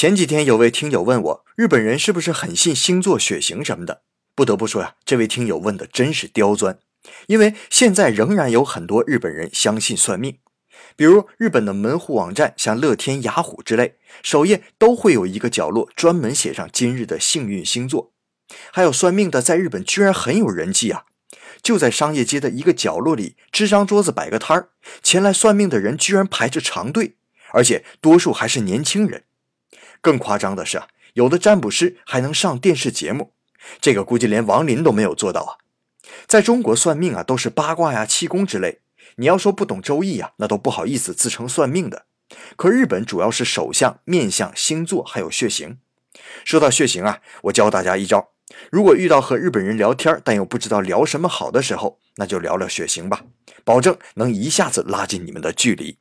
前几天有位听友问我，日本人是不是很信星座、血型什么的？不得不说呀，这位听友问的真是刁钻，因为现在仍然有很多日本人相信算命。比如日本的门户网站，像乐天、雅虎之类，首页都会有一个角落专门写上今日的幸运星座。还有算命的，在日本居然很有人气啊！就在商业街的一个角落里支张桌子摆个摊儿，前来算命的人居然排着长队，而且多数还是年轻人。更夸张的是啊，有的占卜师还能上电视节目，这个估计连王林都没有做到啊！在中国算命啊，都是八卦呀、气功之类。你要说不懂周易呀，那都不好意思自称算命的。可日本主要是手相、面相、星座还有血型。说到血型啊，我教大家一招：如果遇到和日本人聊天但又不知道聊什么好的时候，那就聊聊血型吧，保证能一下子拉近你们的距离。